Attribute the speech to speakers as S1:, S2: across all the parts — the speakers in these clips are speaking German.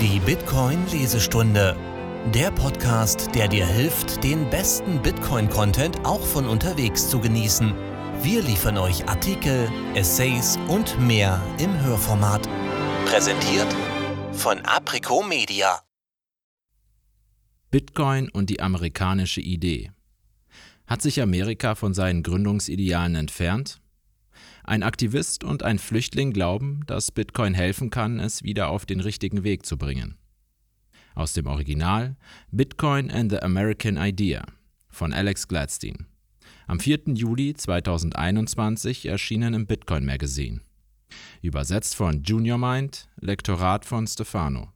S1: Die Bitcoin-Lesestunde. Der Podcast, der dir hilft, den besten Bitcoin-Content auch von unterwegs zu genießen. Wir liefern euch Artikel, Essays und mehr im Hörformat. Präsentiert von Aprico Media.
S2: Bitcoin und die amerikanische Idee. Hat sich Amerika von seinen Gründungsidealen entfernt? Ein Aktivist und ein Flüchtling glauben, dass Bitcoin helfen kann, es wieder auf den richtigen Weg zu bringen. Aus dem Original Bitcoin and the American Idea von Alex Gladstein. Am 4. Juli 2021 erschienen im Bitcoin Magazine. Übersetzt von Junior Mind, Lektorat von Stefano.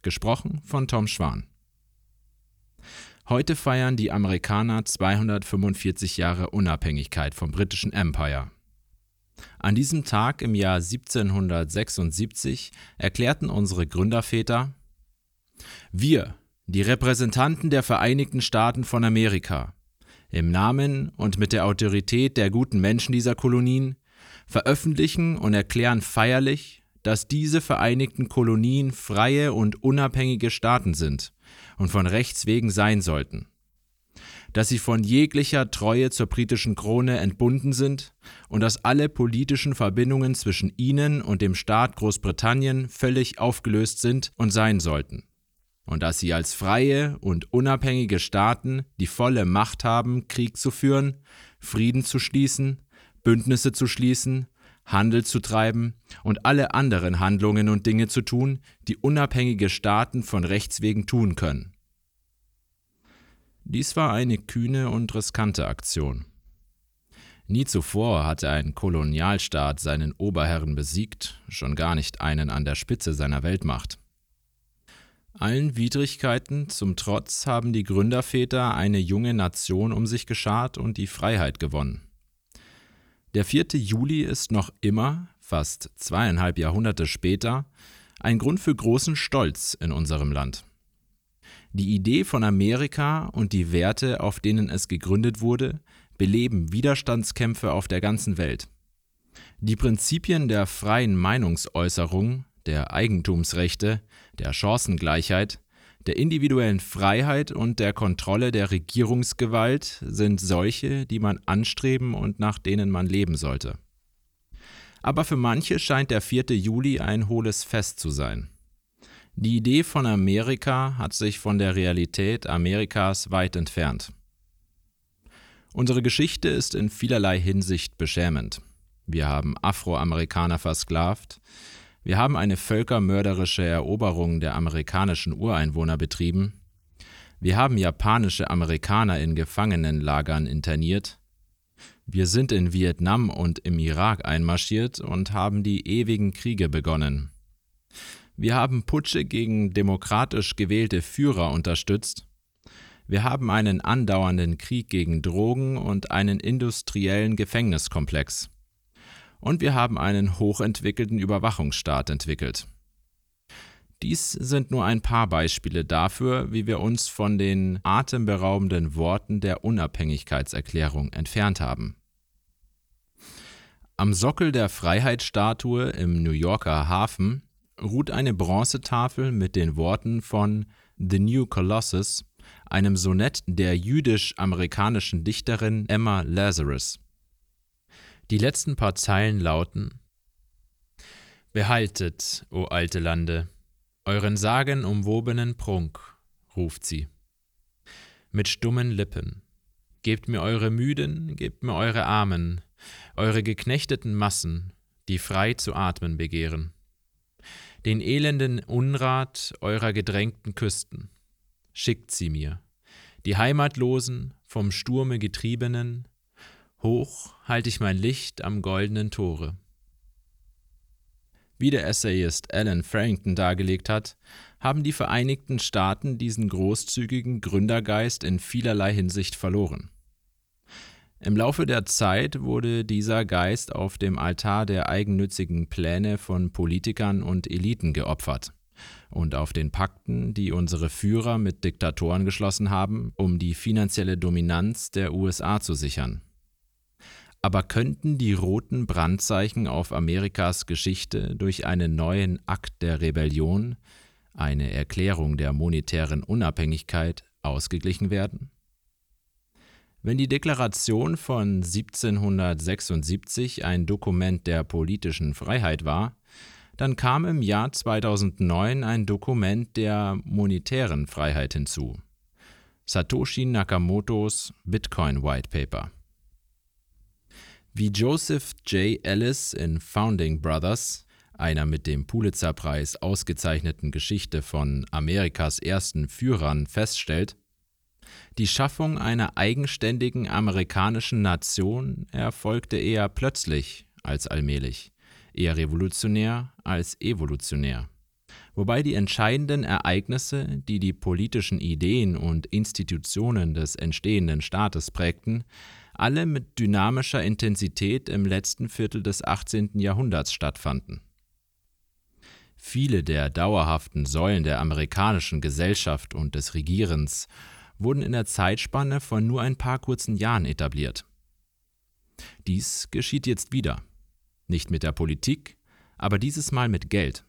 S2: Gesprochen von Tom Schwan. Heute feiern die Amerikaner 245 Jahre Unabhängigkeit vom britischen Empire. An diesem Tag im Jahr 1776 erklärten unsere Gründerväter Wir, die Repräsentanten der Vereinigten Staaten von Amerika, im Namen und mit der Autorität der guten Menschen dieser Kolonien, veröffentlichen und erklären feierlich, dass diese Vereinigten Kolonien freie und unabhängige Staaten sind und von Rechts wegen sein sollten dass sie von jeglicher Treue zur britischen Krone entbunden sind und dass alle politischen Verbindungen zwischen ihnen und dem Staat Großbritannien völlig aufgelöst sind und sein sollten, und dass sie als freie und unabhängige Staaten die volle Macht haben, Krieg zu führen, Frieden zu schließen, Bündnisse zu schließen, Handel zu treiben und alle anderen Handlungen und Dinge zu tun, die unabhängige Staaten von Rechts wegen tun können. Dies war eine kühne und riskante Aktion. Nie zuvor hatte ein Kolonialstaat seinen Oberherren besiegt, schon gar nicht einen an der Spitze seiner Weltmacht. Allen Widrigkeiten zum Trotz haben die Gründerväter eine junge Nation um sich geschart und die Freiheit gewonnen. Der 4. Juli ist noch immer, fast zweieinhalb Jahrhunderte später, ein Grund für großen Stolz in unserem Land. Die Idee von Amerika und die Werte, auf denen es gegründet wurde, beleben Widerstandskämpfe auf der ganzen Welt. Die Prinzipien der freien Meinungsäußerung, der Eigentumsrechte, der Chancengleichheit, der individuellen Freiheit und der Kontrolle der Regierungsgewalt sind solche, die man anstreben und nach denen man leben sollte. Aber für manche scheint der 4. Juli ein hohles Fest zu sein. Die Idee von Amerika hat sich von der Realität Amerikas weit entfernt. Unsere Geschichte ist in vielerlei Hinsicht beschämend. Wir haben Afroamerikaner versklavt, wir haben eine völkermörderische Eroberung der amerikanischen Ureinwohner betrieben, wir haben japanische Amerikaner in Gefangenenlagern interniert, wir sind in Vietnam und im Irak einmarschiert und haben die ewigen Kriege begonnen. Wir haben Putsche gegen demokratisch gewählte Führer unterstützt. Wir haben einen andauernden Krieg gegen Drogen und einen industriellen Gefängniskomplex. Und wir haben einen hochentwickelten Überwachungsstaat entwickelt. Dies sind nur ein paar Beispiele dafür, wie wir uns von den atemberaubenden Worten der Unabhängigkeitserklärung entfernt haben. Am Sockel der Freiheitsstatue im New Yorker Hafen ruht eine Bronzetafel mit den Worten von The New Colossus, einem Sonett der jüdisch-amerikanischen Dichterin Emma Lazarus. Die letzten paar Zeilen lauten Behaltet, o alte Lande, euren sagenumwobenen Prunk, ruft sie. Mit stummen Lippen. Gebt mir eure Müden, gebt mir eure Armen, eure geknechteten Massen, die frei zu atmen begehren den elenden Unrat eurer gedrängten Küsten. Schickt sie mir, die Heimatlosen, vom Sturme getriebenen, hoch halt ich mein Licht am goldenen Tore. Wie der Essayist Alan Farrington dargelegt hat, haben die Vereinigten Staaten diesen großzügigen Gründergeist in vielerlei Hinsicht verloren. Im Laufe der Zeit wurde dieser Geist auf dem Altar der eigennützigen Pläne von Politikern und Eliten geopfert und auf den Pakten, die unsere Führer mit Diktatoren geschlossen haben, um die finanzielle Dominanz der USA zu sichern. Aber könnten die roten Brandzeichen auf Amerikas Geschichte durch einen neuen Akt der Rebellion, eine Erklärung der monetären Unabhängigkeit, ausgeglichen werden? Wenn die Deklaration von 1776 ein Dokument der politischen Freiheit war, dann kam im Jahr 2009 ein Dokument der monetären Freiheit hinzu. Satoshi Nakamotos Bitcoin White Paper. Wie Joseph J. Ellis in Founding Brothers, einer mit dem Pulitzer-Preis ausgezeichneten Geschichte von Amerikas ersten Führern, feststellt, die Schaffung einer eigenständigen amerikanischen Nation erfolgte eher plötzlich als allmählich, eher revolutionär als evolutionär. Wobei die entscheidenden Ereignisse, die die politischen Ideen und Institutionen des entstehenden Staates prägten, alle mit dynamischer Intensität im letzten Viertel des 18. Jahrhunderts stattfanden. Viele der dauerhaften Säulen der amerikanischen Gesellschaft und des Regierens wurden in der Zeitspanne von nur ein paar kurzen Jahren etabliert. Dies geschieht jetzt wieder. Nicht mit der Politik, aber dieses Mal mit Geld.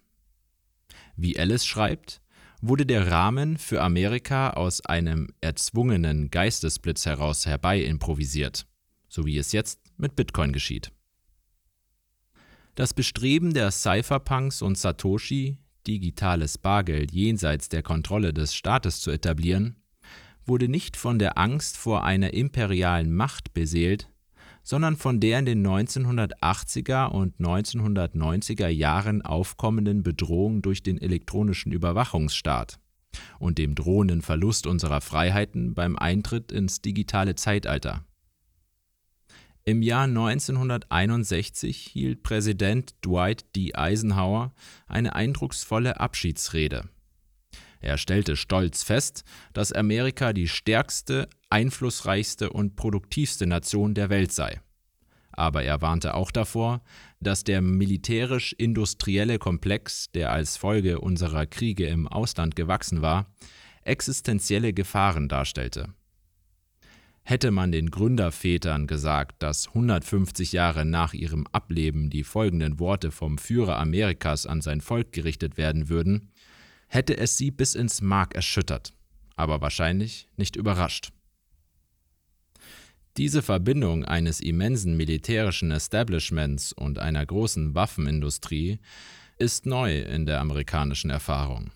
S2: Wie Alice schreibt, wurde der Rahmen für Amerika aus einem erzwungenen Geistesblitz heraus herbei improvisiert, so wie es jetzt mit Bitcoin geschieht. Das Bestreben der Cypherpunks und Satoshi, digitales Bargeld jenseits der Kontrolle des Staates zu etablieren, wurde nicht von der Angst vor einer imperialen Macht beseelt, sondern von der in den 1980er und 1990er Jahren aufkommenden Bedrohung durch den elektronischen Überwachungsstaat und dem drohenden Verlust unserer Freiheiten beim Eintritt ins digitale Zeitalter. Im Jahr 1961 hielt Präsident Dwight D. Eisenhower eine eindrucksvolle Abschiedsrede. Er stellte stolz fest, dass Amerika die stärkste, einflussreichste und produktivste Nation der Welt sei. Aber er warnte auch davor, dass der militärisch-industrielle Komplex, der als Folge unserer Kriege im Ausland gewachsen war, existenzielle Gefahren darstellte. Hätte man den Gründervätern gesagt, dass 150 Jahre nach ihrem Ableben die folgenden Worte vom Führer Amerikas an sein Volk gerichtet werden würden, hätte es sie bis ins Mark erschüttert, aber wahrscheinlich nicht überrascht. Diese Verbindung eines immensen militärischen Establishments und einer großen Waffenindustrie ist neu in der amerikanischen Erfahrung.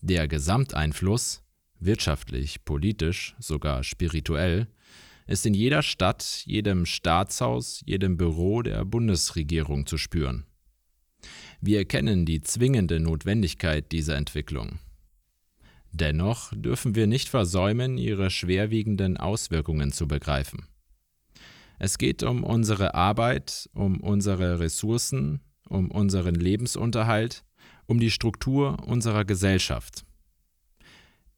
S2: Der Gesamteinfluss, wirtschaftlich, politisch, sogar spirituell, ist in jeder Stadt, jedem Staatshaus, jedem Büro der Bundesregierung zu spüren. Wir erkennen die zwingende Notwendigkeit dieser Entwicklung. Dennoch dürfen wir nicht versäumen, ihre schwerwiegenden Auswirkungen zu begreifen. Es geht um unsere Arbeit, um unsere Ressourcen, um unseren Lebensunterhalt, um die Struktur unserer Gesellschaft.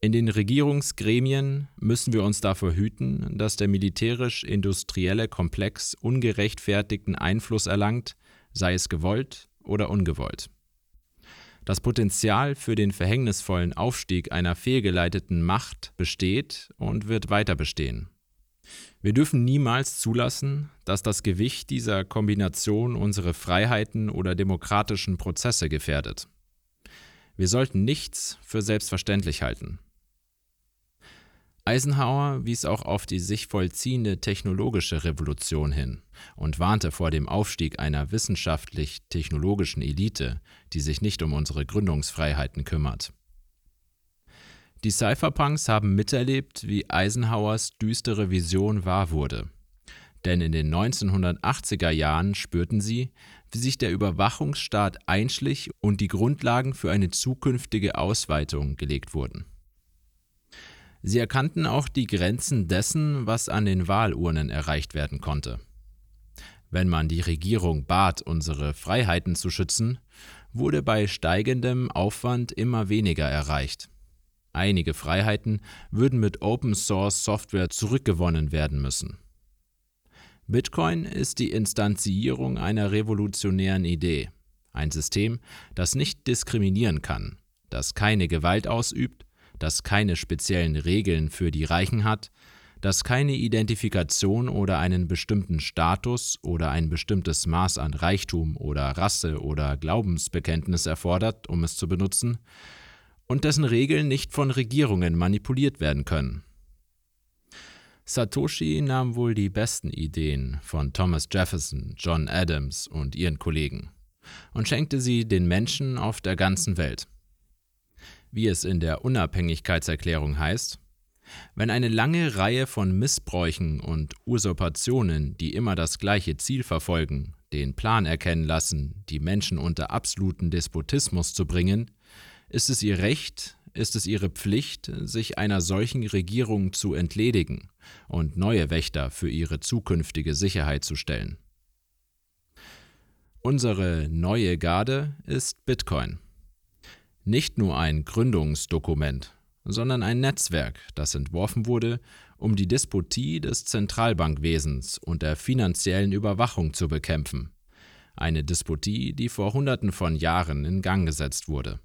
S2: In den Regierungsgremien müssen wir uns davor hüten, dass der militärisch-industrielle Komplex ungerechtfertigten Einfluss erlangt, sei es gewollt oder ungewollt. Das Potenzial für den verhängnisvollen Aufstieg einer fehlgeleiteten Macht besteht und wird weiter bestehen. Wir dürfen niemals zulassen, dass das Gewicht dieser Kombination unsere Freiheiten oder demokratischen Prozesse gefährdet. Wir sollten nichts für selbstverständlich halten. Eisenhower wies auch auf die sich vollziehende technologische Revolution hin und warnte vor dem Aufstieg einer wissenschaftlich-technologischen Elite, die sich nicht um unsere Gründungsfreiheiten kümmert. Die Cypherpunks haben miterlebt, wie Eisenhowers düstere Vision wahr wurde. Denn in den 1980er Jahren spürten sie, wie sich der Überwachungsstaat einschlich und die Grundlagen für eine zukünftige Ausweitung gelegt wurden. Sie erkannten auch die Grenzen dessen, was an den Wahlurnen erreicht werden konnte. Wenn man die Regierung bat, unsere Freiheiten zu schützen, wurde bei steigendem Aufwand immer weniger erreicht. Einige Freiheiten würden mit Open Source Software zurückgewonnen werden müssen. Bitcoin ist die Instanzierung einer revolutionären Idee, ein System, das nicht diskriminieren kann, das keine Gewalt ausübt das keine speziellen Regeln für die Reichen hat, das keine Identifikation oder einen bestimmten Status oder ein bestimmtes Maß an Reichtum oder Rasse oder Glaubensbekenntnis erfordert, um es zu benutzen, und dessen Regeln nicht von Regierungen manipuliert werden können. Satoshi nahm wohl die besten Ideen von Thomas Jefferson, John Adams und ihren Kollegen und schenkte sie den Menschen auf der ganzen Welt. Wie es in der Unabhängigkeitserklärung heißt, wenn eine lange Reihe von Missbräuchen und Usurpationen, die immer das gleiche Ziel verfolgen, den Plan erkennen lassen, die Menschen unter absoluten Despotismus zu bringen, ist es ihr Recht, ist es ihre Pflicht, sich einer solchen Regierung zu entledigen und neue Wächter für ihre zukünftige Sicherheit zu stellen. Unsere neue Garde ist Bitcoin. Nicht nur ein Gründungsdokument, sondern ein Netzwerk, das entworfen wurde, um die Despotie des Zentralbankwesens und der finanziellen Überwachung zu bekämpfen. Eine Despotie, die vor Hunderten von Jahren in Gang gesetzt wurde.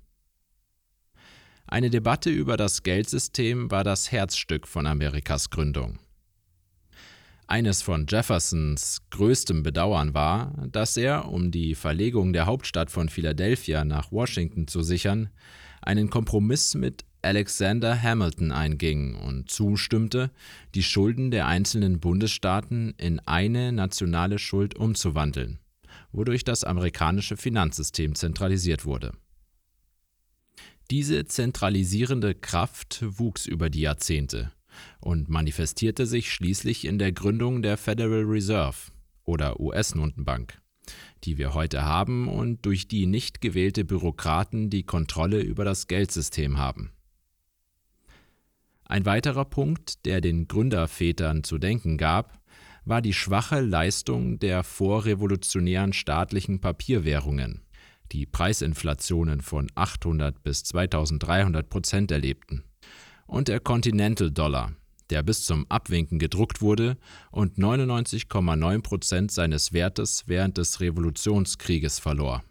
S2: Eine Debatte über das Geldsystem war das Herzstück von Amerikas Gründung. Eines von Jeffersons größtem Bedauern war, dass er, um die Verlegung der Hauptstadt von Philadelphia nach Washington zu sichern, einen Kompromiss mit Alexander Hamilton einging und zustimmte, die Schulden der einzelnen Bundesstaaten in eine nationale Schuld umzuwandeln, wodurch das amerikanische Finanzsystem zentralisiert wurde. Diese zentralisierende Kraft wuchs über die Jahrzehnte und manifestierte sich schließlich in der Gründung der Federal Reserve oder US-Notenbank, die wir heute haben und durch die nicht gewählte Bürokraten die Kontrolle über das Geldsystem haben. Ein weiterer Punkt, der den Gründervätern zu denken gab, war die schwache Leistung der vorrevolutionären staatlichen Papierwährungen die Preisinflationen von 800 bis 2300 Prozent erlebten, und der Continental Dollar, der bis zum Abwinken gedruckt wurde und 99,9 Prozent seines Wertes während des Revolutionskrieges verlor.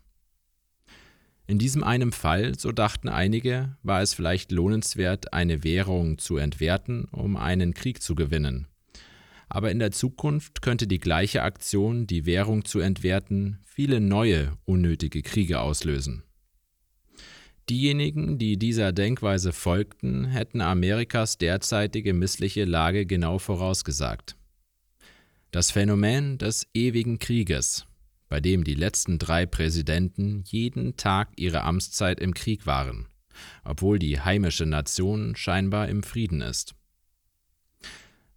S2: In diesem einen Fall, so dachten einige, war es vielleicht lohnenswert, eine Währung zu entwerten, um einen Krieg zu gewinnen aber in der Zukunft könnte die gleiche Aktion, die Währung zu entwerten, viele neue unnötige Kriege auslösen. Diejenigen, die dieser Denkweise folgten, hätten Amerikas derzeitige missliche Lage genau vorausgesagt. Das Phänomen des ewigen Krieges, bei dem die letzten drei Präsidenten jeden Tag ihrer Amtszeit im Krieg waren, obwohl die heimische Nation scheinbar im Frieden ist.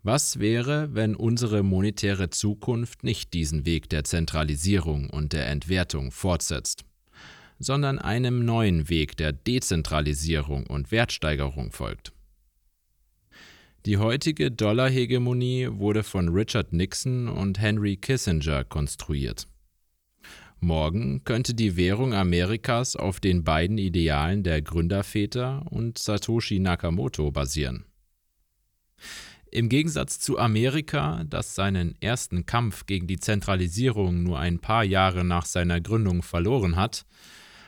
S2: Was wäre, wenn unsere monetäre Zukunft nicht diesen Weg der Zentralisierung und der Entwertung fortsetzt, sondern einem neuen Weg der Dezentralisierung und Wertsteigerung folgt? Die heutige Dollarhegemonie wurde von Richard Nixon und Henry Kissinger konstruiert. Morgen könnte die Währung Amerikas auf den beiden Idealen der Gründerväter und Satoshi Nakamoto basieren. Im Gegensatz zu Amerika, das seinen ersten Kampf gegen die Zentralisierung nur ein paar Jahre nach seiner Gründung verloren hat,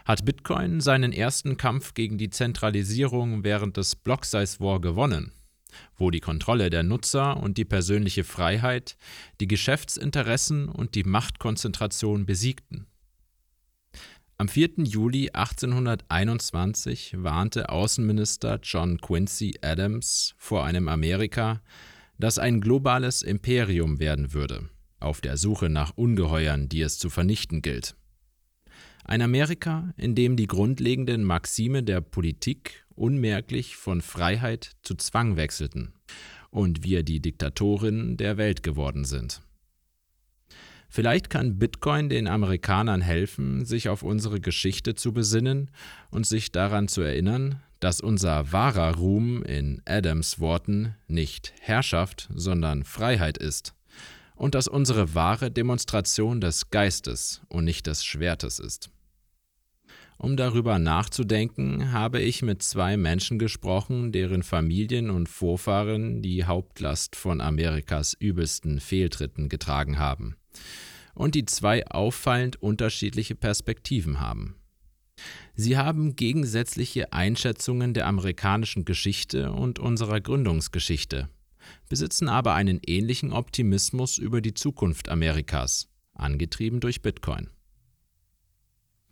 S2: hat Bitcoin seinen ersten Kampf gegen die Zentralisierung während des Block Size War gewonnen, wo die Kontrolle der Nutzer und die persönliche Freiheit die Geschäftsinteressen und die Machtkonzentration besiegten. Am 4. Juli 1821 warnte Außenminister John Quincy Adams vor einem Amerika, das ein globales Imperium werden würde, auf der Suche nach Ungeheuern, die es zu vernichten gilt. Ein Amerika, in dem die grundlegenden Maxime der Politik unmerklich von Freiheit zu Zwang wechselten und wir die Diktatorinnen der Welt geworden sind. Vielleicht kann Bitcoin den Amerikanern helfen, sich auf unsere Geschichte zu besinnen und sich daran zu erinnern, dass unser wahrer Ruhm in Adams Worten nicht Herrschaft, sondern Freiheit ist und dass unsere wahre Demonstration des Geistes und nicht des Schwertes ist. Um darüber nachzudenken, habe ich mit zwei Menschen gesprochen, deren Familien und Vorfahren die Hauptlast von Amerikas übelsten Fehltritten getragen haben und die zwei auffallend unterschiedliche Perspektiven haben. Sie haben gegensätzliche Einschätzungen der amerikanischen Geschichte und unserer Gründungsgeschichte, besitzen aber einen ähnlichen Optimismus über die Zukunft Amerikas, angetrieben durch Bitcoin.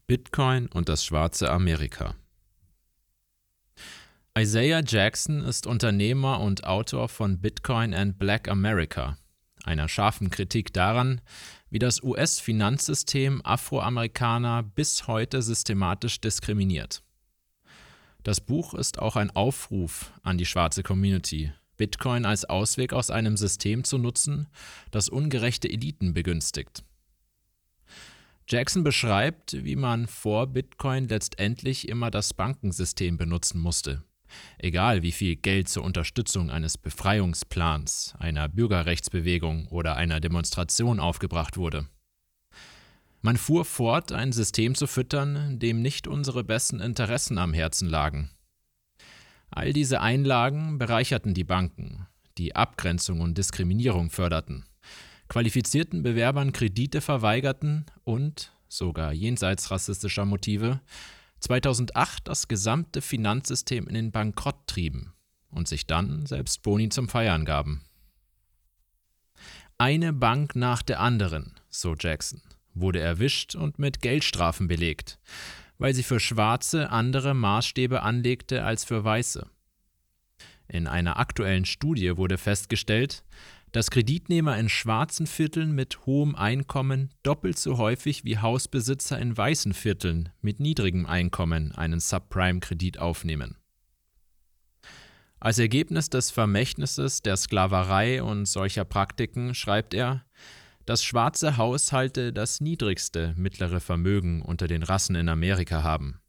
S2: Bitcoin und das schwarze Amerika Isaiah Jackson ist Unternehmer und Autor von Bitcoin and Black America, einer scharfen Kritik daran, wie das US-Finanzsystem Afroamerikaner bis heute systematisch diskriminiert. Das Buch ist auch ein Aufruf an die schwarze Community, Bitcoin als Ausweg aus einem System zu nutzen, das ungerechte Eliten begünstigt. Jackson beschreibt, wie man vor Bitcoin letztendlich immer das Bankensystem benutzen musste. Egal wie viel Geld zur Unterstützung eines Befreiungsplans, einer Bürgerrechtsbewegung oder einer Demonstration aufgebracht wurde. Man fuhr fort, ein System zu füttern, dem nicht unsere besten Interessen am Herzen lagen. All diese Einlagen bereicherten die Banken, die Abgrenzung und Diskriminierung förderten, qualifizierten Bewerbern Kredite verweigerten und, sogar jenseits rassistischer Motive, 2008 das gesamte Finanzsystem in den Bankrott trieben und sich dann selbst Boni zum Feiern gaben. Eine Bank nach der anderen, so Jackson, wurde erwischt und mit Geldstrafen belegt, weil sie für Schwarze andere Maßstäbe anlegte als für Weiße. In einer aktuellen Studie wurde festgestellt, dass Kreditnehmer in schwarzen Vierteln mit hohem Einkommen doppelt so häufig wie Hausbesitzer in weißen Vierteln mit niedrigem Einkommen einen Subprime-Kredit aufnehmen. Als Ergebnis des Vermächtnisses der Sklaverei und solcher Praktiken schreibt er, dass schwarze Haushalte das niedrigste mittlere Vermögen unter den Rassen in Amerika haben.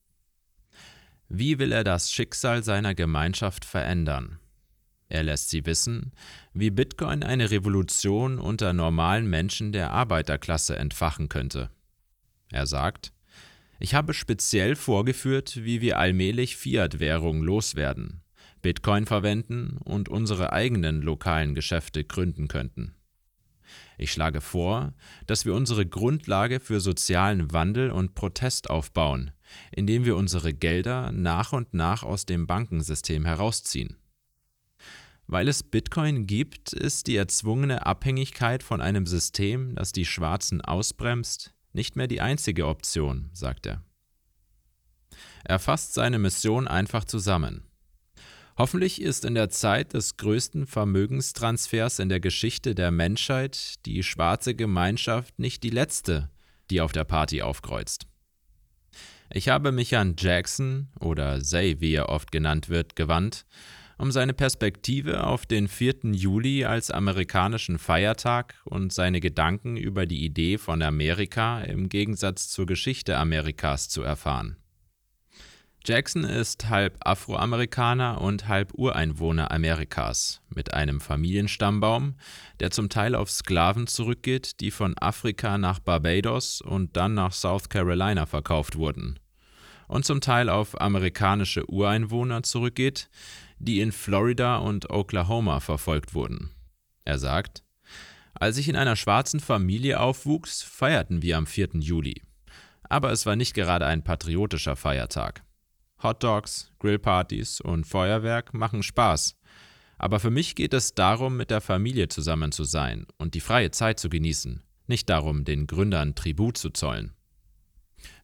S2: Wie will er das Schicksal seiner Gemeinschaft verändern? Er lässt sie wissen, wie Bitcoin eine Revolution unter normalen Menschen der Arbeiterklasse entfachen könnte. Er sagt, ich habe speziell vorgeführt, wie wir allmählich Fiat-Währung loswerden, Bitcoin verwenden und unsere eigenen lokalen Geschäfte gründen könnten. Ich schlage vor, dass wir unsere Grundlage für sozialen Wandel und Protest aufbauen, indem wir unsere Gelder nach und nach aus dem Bankensystem herausziehen. Weil es Bitcoin gibt, ist die erzwungene Abhängigkeit von einem System, das die Schwarzen ausbremst, nicht mehr die einzige Option, sagt er. Er fasst seine Mission einfach zusammen. Hoffentlich ist in der Zeit des größten Vermögenstransfers in der Geschichte der Menschheit die schwarze Gemeinschaft nicht die letzte, die auf der Party aufkreuzt. Ich habe mich an Jackson oder Zay, wie er oft genannt wird, gewandt, um seine Perspektive auf den 4. Juli als amerikanischen Feiertag und seine Gedanken über die Idee von Amerika im Gegensatz zur Geschichte Amerikas zu erfahren. Jackson ist halb Afroamerikaner und halb Ureinwohner Amerikas, mit einem Familienstammbaum, der zum Teil auf Sklaven zurückgeht, die von Afrika nach Barbados und dann nach South Carolina verkauft wurden, und zum Teil auf amerikanische Ureinwohner zurückgeht, die in Florida und Oklahoma verfolgt wurden. Er sagt, als ich in einer schwarzen Familie aufwuchs, feierten wir am 4. Juli. Aber es war nicht gerade ein patriotischer Feiertag. Hotdogs, Grillpartys und Feuerwerk machen Spaß. Aber für mich geht es darum, mit der Familie zusammen zu sein und die freie Zeit zu genießen, nicht darum, den Gründern Tribut zu zollen.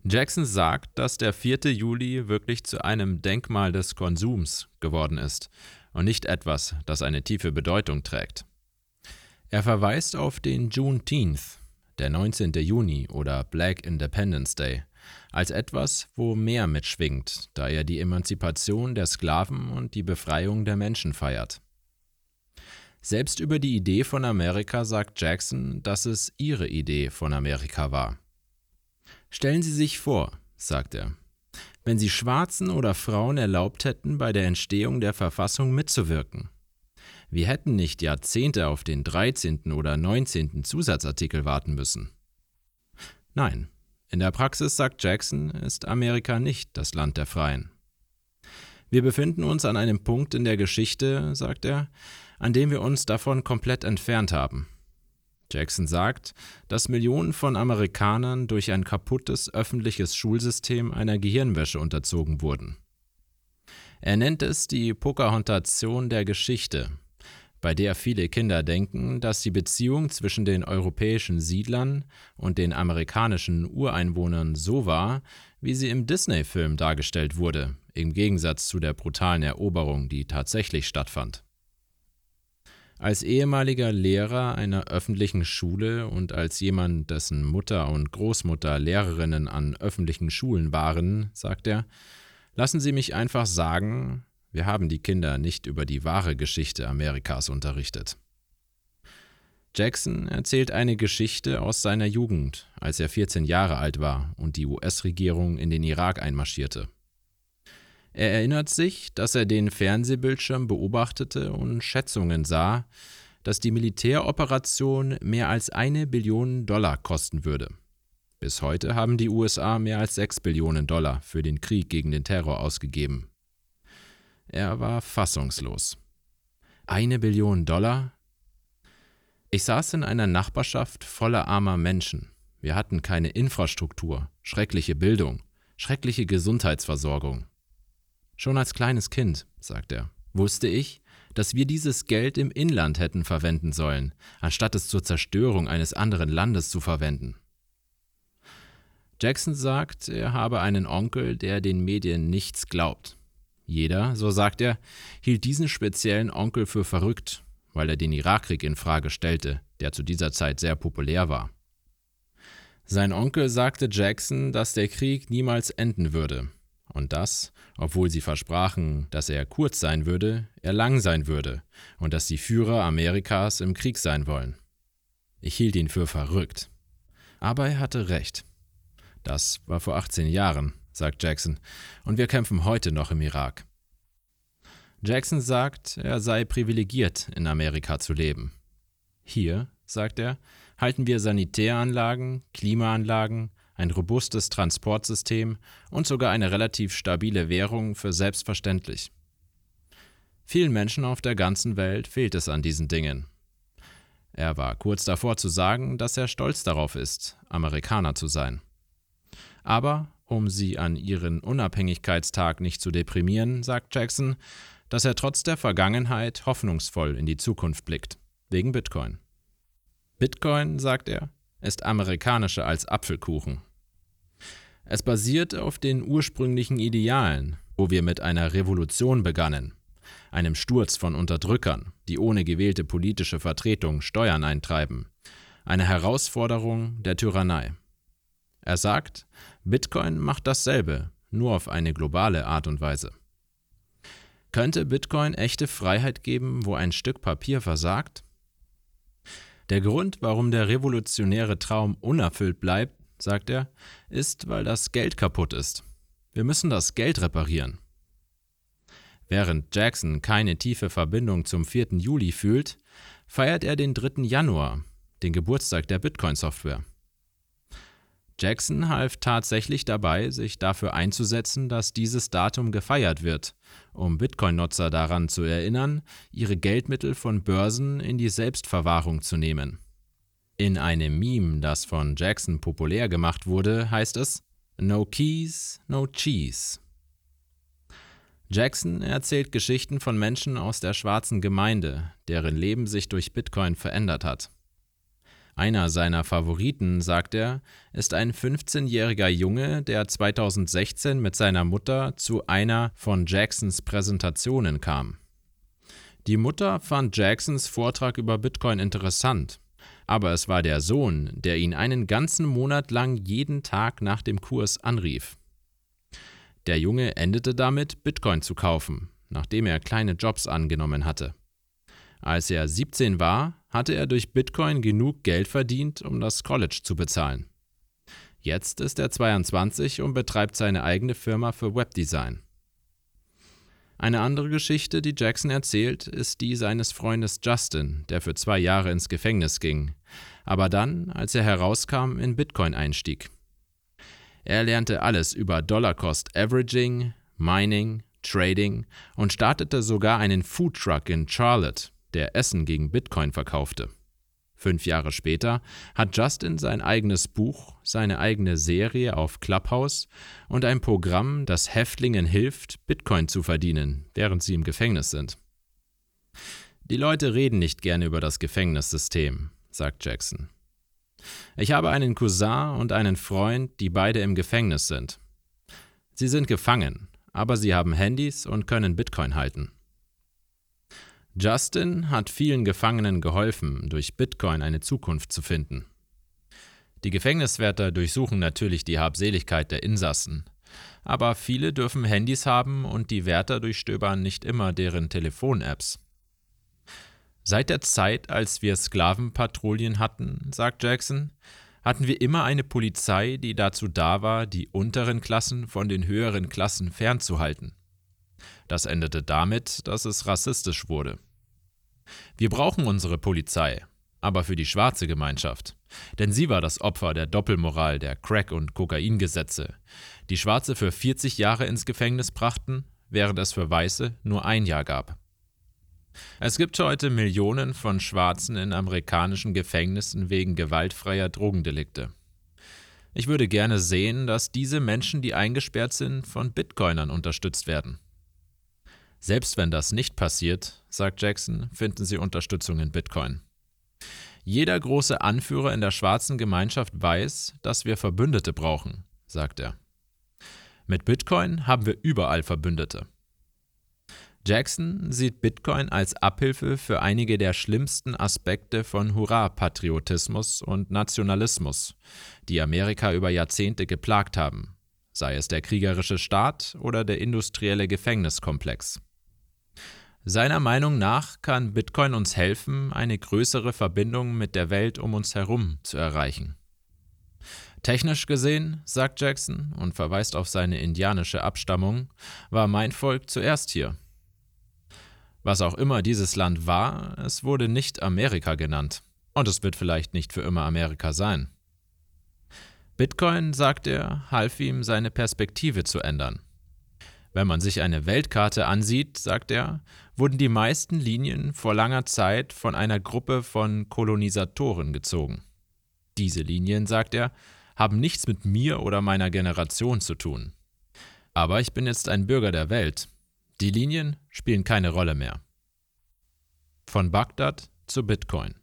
S2: Jackson sagt, dass der 4. Juli wirklich zu einem Denkmal des Konsums geworden ist und nicht etwas, das eine tiefe Bedeutung trägt. Er verweist auf den Juneteenth, der 19. Juni oder Black Independence Day, als etwas, wo mehr mitschwingt, da er die Emanzipation der Sklaven und die Befreiung der Menschen feiert. Selbst über die Idee von Amerika sagt Jackson, dass es ihre Idee von Amerika war. Stellen Sie sich vor, sagt er, wenn Sie Schwarzen oder Frauen erlaubt hätten, bei der Entstehung der Verfassung mitzuwirken. Wir hätten nicht Jahrzehnte auf den 13. oder 19. Zusatzartikel warten müssen. Nein, in der Praxis, sagt Jackson, ist Amerika nicht das Land der Freien. Wir befinden uns an einem Punkt in der Geschichte, sagt er, an dem wir uns davon komplett entfernt haben. Jackson sagt, dass Millionen von Amerikanern durch ein kaputtes öffentliches Schulsystem einer Gehirnwäsche unterzogen wurden. Er nennt es die Pocahontation der Geschichte, bei der viele Kinder denken, dass die Beziehung zwischen den europäischen Siedlern und den amerikanischen Ureinwohnern so war, wie sie im Disney-Film dargestellt wurde, im Gegensatz zu der brutalen Eroberung, die tatsächlich stattfand. Als ehemaliger Lehrer einer öffentlichen Schule und als jemand, dessen Mutter und Großmutter Lehrerinnen an öffentlichen Schulen waren, sagt er, lassen Sie mich einfach sagen, wir haben die Kinder nicht über die wahre Geschichte Amerikas unterrichtet. Jackson erzählt eine Geschichte aus seiner Jugend, als er 14 Jahre alt war und die US-Regierung in den Irak einmarschierte. Er erinnert sich, dass er den Fernsehbildschirm beobachtete und Schätzungen sah, dass die Militäroperation mehr als eine Billion Dollar kosten würde. Bis heute haben die USA mehr als sechs Billionen Dollar für den Krieg gegen den Terror ausgegeben. Er war fassungslos. Eine Billion Dollar? Ich saß in einer Nachbarschaft voller armer Menschen. Wir hatten keine Infrastruktur, schreckliche Bildung, schreckliche Gesundheitsversorgung. Schon als kleines Kind, sagt er, wusste ich, dass wir dieses Geld im Inland hätten verwenden sollen, anstatt es zur Zerstörung eines anderen Landes zu verwenden. Jackson sagt, er habe einen Onkel, der den Medien nichts glaubt. Jeder, so sagt er, hielt diesen speziellen Onkel für verrückt, weil er den Irakkrieg in Frage stellte, der zu dieser Zeit sehr populär war. Sein Onkel sagte Jackson, dass der Krieg niemals enden würde, und das, obwohl sie versprachen, dass er kurz sein würde, er lang sein würde und dass die Führer Amerikas im Krieg sein wollen. Ich hielt ihn für verrückt. Aber er hatte recht. Das war vor 18 Jahren, sagt Jackson, und wir kämpfen heute noch im Irak. Jackson sagt, er sei privilegiert, in Amerika zu leben. Hier, sagt er, halten wir Sanitäranlagen, Klimaanlagen, ein robustes Transportsystem und sogar eine relativ stabile Währung für selbstverständlich. Vielen Menschen auf der ganzen Welt fehlt es an diesen Dingen. Er war kurz davor zu sagen, dass er stolz darauf ist, Amerikaner zu sein. Aber, um sie an ihren Unabhängigkeitstag nicht zu deprimieren, sagt Jackson, dass er trotz der Vergangenheit hoffnungsvoll in die Zukunft blickt, wegen Bitcoin. Bitcoin, sagt er, ist amerikanischer als Apfelkuchen. Es basiert auf den ursprünglichen Idealen, wo wir mit einer Revolution begannen, einem Sturz von Unterdrückern, die ohne gewählte politische Vertretung Steuern eintreiben, eine Herausforderung der Tyrannei. Er sagt, Bitcoin macht dasselbe, nur auf eine globale Art und Weise. Könnte Bitcoin echte Freiheit geben, wo ein Stück Papier versagt? Der Grund, warum der revolutionäre Traum unerfüllt bleibt, sagt er, ist, weil das Geld kaputt ist. Wir müssen das Geld reparieren. Während Jackson keine tiefe Verbindung zum 4. Juli fühlt, feiert er den 3. Januar, den Geburtstag der Bitcoin-Software. Jackson half tatsächlich dabei, sich dafür einzusetzen, dass dieses Datum gefeiert wird, um Bitcoin-Nutzer daran zu erinnern, ihre Geldmittel von Börsen in die Selbstverwahrung zu nehmen. In einem Meme, das von Jackson populär gemacht wurde, heißt es No Keys, No Cheese. Jackson erzählt Geschichten von Menschen aus der schwarzen Gemeinde, deren Leben sich durch Bitcoin verändert hat. Einer seiner Favoriten, sagt er, ist ein 15-jähriger Junge, der 2016 mit seiner Mutter zu einer von Jacksons Präsentationen kam. Die Mutter fand Jacksons Vortrag über Bitcoin interessant aber es war der Sohn, der ihn einen ganzen Monat lang jeden Tag nach dem Kurs anrief. Der Junge endete damit, Bitcoin zu kaufen, nachdem er kleine Jobs angenommen hatte. Als er 17 war, hatte er durch Bitcoin genug Geld verdient, um das College zu bezahlen. Jetzt ist er 22 und betreibt seine eigene Firma für Webdesign. Eine andere Geschichte, die Jackson erzählt, ist die seines Freundes Justin, der für zwei Jahre ins Gefängnis ging, aber dann, als er herauskam, in Bitcoin einstieg. Er lernte alles über Dollar Cost Averaging, Mining, Trading und startete sogar einen Food Truck in Charlotte, der Essen gegen Bitcoin verkaufte. Fünf Jahre später hat Justin sein eigenes Buch, seine eigene Serie auf Clubhouse und ein Programm, das Häftlingen hilft, Bitcoin zu verdienen, während sie im Gefängnis sind. Die Leute reden nicht gerne über das Gefängnissystem, sagt Jackson. Ich habe einen Cousin und einen Freund, die beide im Gefängnis sind. Sie sind gefangen, aber sie haben Handys und können Bitcoin halten. Justin hat vielen Gefangenen geholfen, durch Bitcoin eine Zukunft zu finden. Die Gefängniswärter durchsuchen natürlich die Habseligkeit der Insassen, aber viele dürfen Handys haben und die Wärter durchstöbern nicht immer deren Telefon-Apps. Seit der Zeit, als wir Sklavenpatrouillen hatten, sagt Jackson, hatten wir immer eine Polizei, die dazu da war, die unteren Klassen von den höheren Klassen fernzuhalten. Das endete damit, dass es rassistisch wurde. Wir brauchen unsere Polizei, aber für die schwarze Gemeinschaft. Denn sie war das Opfer der Doppelmoral der Crack- und Kokaingesetze, die Schwarze für 40 Jahre ins Gefängnis brachten, während es für Weiße nur ein Jahr gab. Es gibt heute Millionen von Schwarzen in amerikanischen Gefängnissen wegen gewaltfreier Drogendelikte. Ich würde gerne sehen, dass diese Menschen, die eingesperrt sind, von Bitcoinern unterstützt werden. Selbst wenn das nicht passiert, sagt Jackson, finden sie Unterstützung in Bitcoin. Jeder große Anführer in der schwarzen Gemeinschaft weiß, dass wir Verbündete brauchen, sagt er. Mit Bitcoin haben wir überall Verbündete. Jackson sieht Bitcoin als Abhilfe für einige der schlimmsten Aspekte von Hurra-Patriotismus und Nationalismus, die Amerika über Jahrzehnte geplagt haben, sei es der kriegerische Staat oder der industrielle Gefängniskomplex. Seiner Meinung nach kann Bitcoin uns helfen, eine größere Verbindung mit der Welt um uns herum zu erreichen. Technisch gesehen, sagt Jackson und verweist auf seine indianische Abstammung, war mein Volk zuerst hier. Was auch immer dieses Land war, es wurde nicht Amerika genannt. Und es wird vielleicht nicht für immer Amerika sein. Bitcoin, sagt er, half ihm, seine Perspektive zu ändern. Wenn man sich eine Weltkarte ansieht, sagt er, wurden die meisten Linien vor langer Zeit von einer Gruppe von Kolonisatoren gezogen. Diese Linien, sagt er, haben nichts mit mir oder meiner Generation zu tun. Aber ich bin jetzt ein Bürger der Welt. Die Linien spielen keine Rolle mehr. Von Bagdad zu Bitcoin.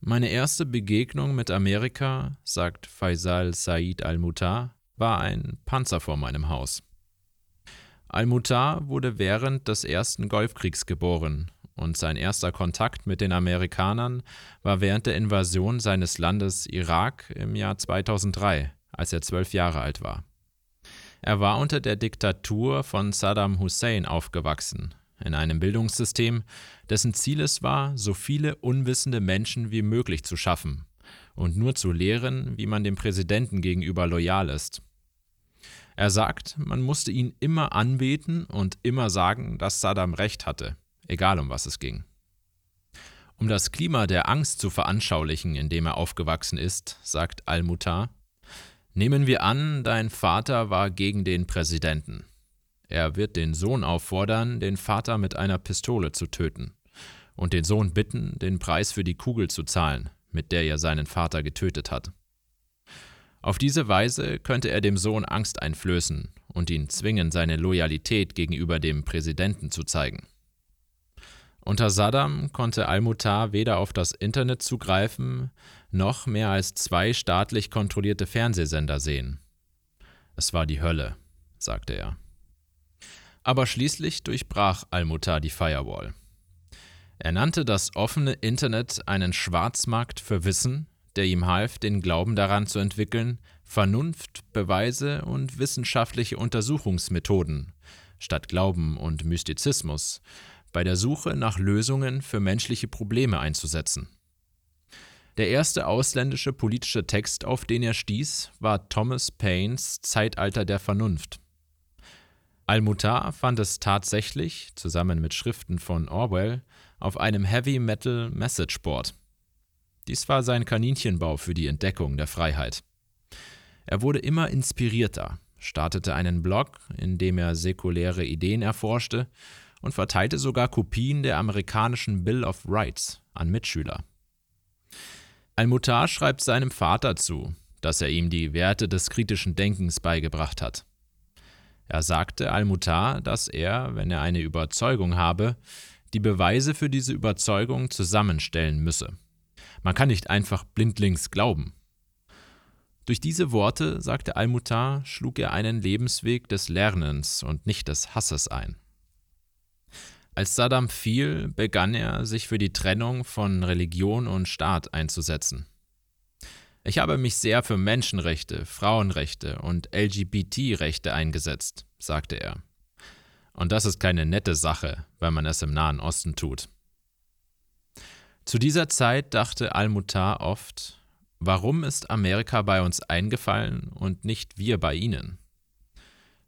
S2: Meine erste Begegnung mit Amerika, sagt Faisal Said al-Mutar, war ein Panzer vor meinem Haus. Al-Mutar wurde während des ersten Golfkriegs geboren und sein erster Kontakt mit den Amerikanern war während der Invasion seines Landes Irak im Jahr 2003, als er zwölf Jahre alt war. Er war unter der Diktatur von Saddam Hussein aufgewachsen, in einem Bildungssystem, dessen Ziel es war, so viele unwissende Menschen wie möglich zu schaffen und nur zu lehren, wie man dem Präsidenten gegenüber loyal ist. Er sagt, man musste ihn immer anbeten und immer sagen, dass Saddam recht hatte, egal um was es ging. Um das Klima der Angst zu veranschaulichen, in dem er aufgewachsen ist, sagt Al-Mutar, nehmen wir an, dein Vater war gegen den Präsidenten. Er wird den Sohn auffordern, den Vater mit einer Pistole zu töten und den Sohn bitten, den Preis für die Kugel zu zahlen, mit der er seinen Vater getötet hat. Auf diese Weise könnte er dem Sohn Angst einflößen und ihn zwingen, seine Loyalität gegenüber dem Präsidenten zu zeigen. Unter Saddam konnte Al-Mutar weder auf das Internet zugreifen, noch mehr als zwei staatlich kontrollierte Fernsehsender sehen. Es war die Hölle, sagte er. Aber schließlich durchbrach Al-Mutar die Firewall. Er nannte das offene Internet einen Schwarzmarkt für Wissen, der ihm half, den Glauben daran zu entwickeln, Vernunft, Beweise und wissenschaftliche Untersuchungsmethoden statt Glauben und Mystizismus bei der Suche nach Lösungen für menschliche Probleme einzusetzen. Der erste ausländische politische Text, auf den er stieß, war Thomas Paines Zeitalter der Vernunft. Al-Mutar fand es tatsächlich, zusammen mit Schriften von Orwell, auf einem Heavy Metal Message Board. Dies war sein Kaninchenbau für die Entdeckung der Freiheit. Er wurde immer inspirierter, startete einen Blog, in dem er säkuläre Ideen erforschte und verteilte sogar Kopien der amerikanischen Bill of Rights an Mitschüler. Al-Mutar schreibt seinem Vater zu, dass er ihm die Werte des kritischen Denkens beigebracht hat. Er sagte Al-Mutar, dass er, wenn er eine Überzeugung habe, die Beweise für diese Überzeugung zusammenstellen müsse. Man kann nicht einfach blindlings glauben. Durch diese Worte, sagte Al-Mutar, schlug er einen Lebensweg des Lernens und nicht des Hasses ein. Als Saddam fiel, begann er, sich für die Trennung von Religion und Staat einzusetzen. Ich habe mich sehr für Menschenrechte, Frauenrechte und LGBT-Rechte eingesetzt, sagte er. Und das ist keine nette Sache, wenn man es im Nahen Osten tut. Zu dieser Zeit dachte Al-Mutar oft, warum ist Amerika bei uns eingefallen und nicht wir bei ihnen?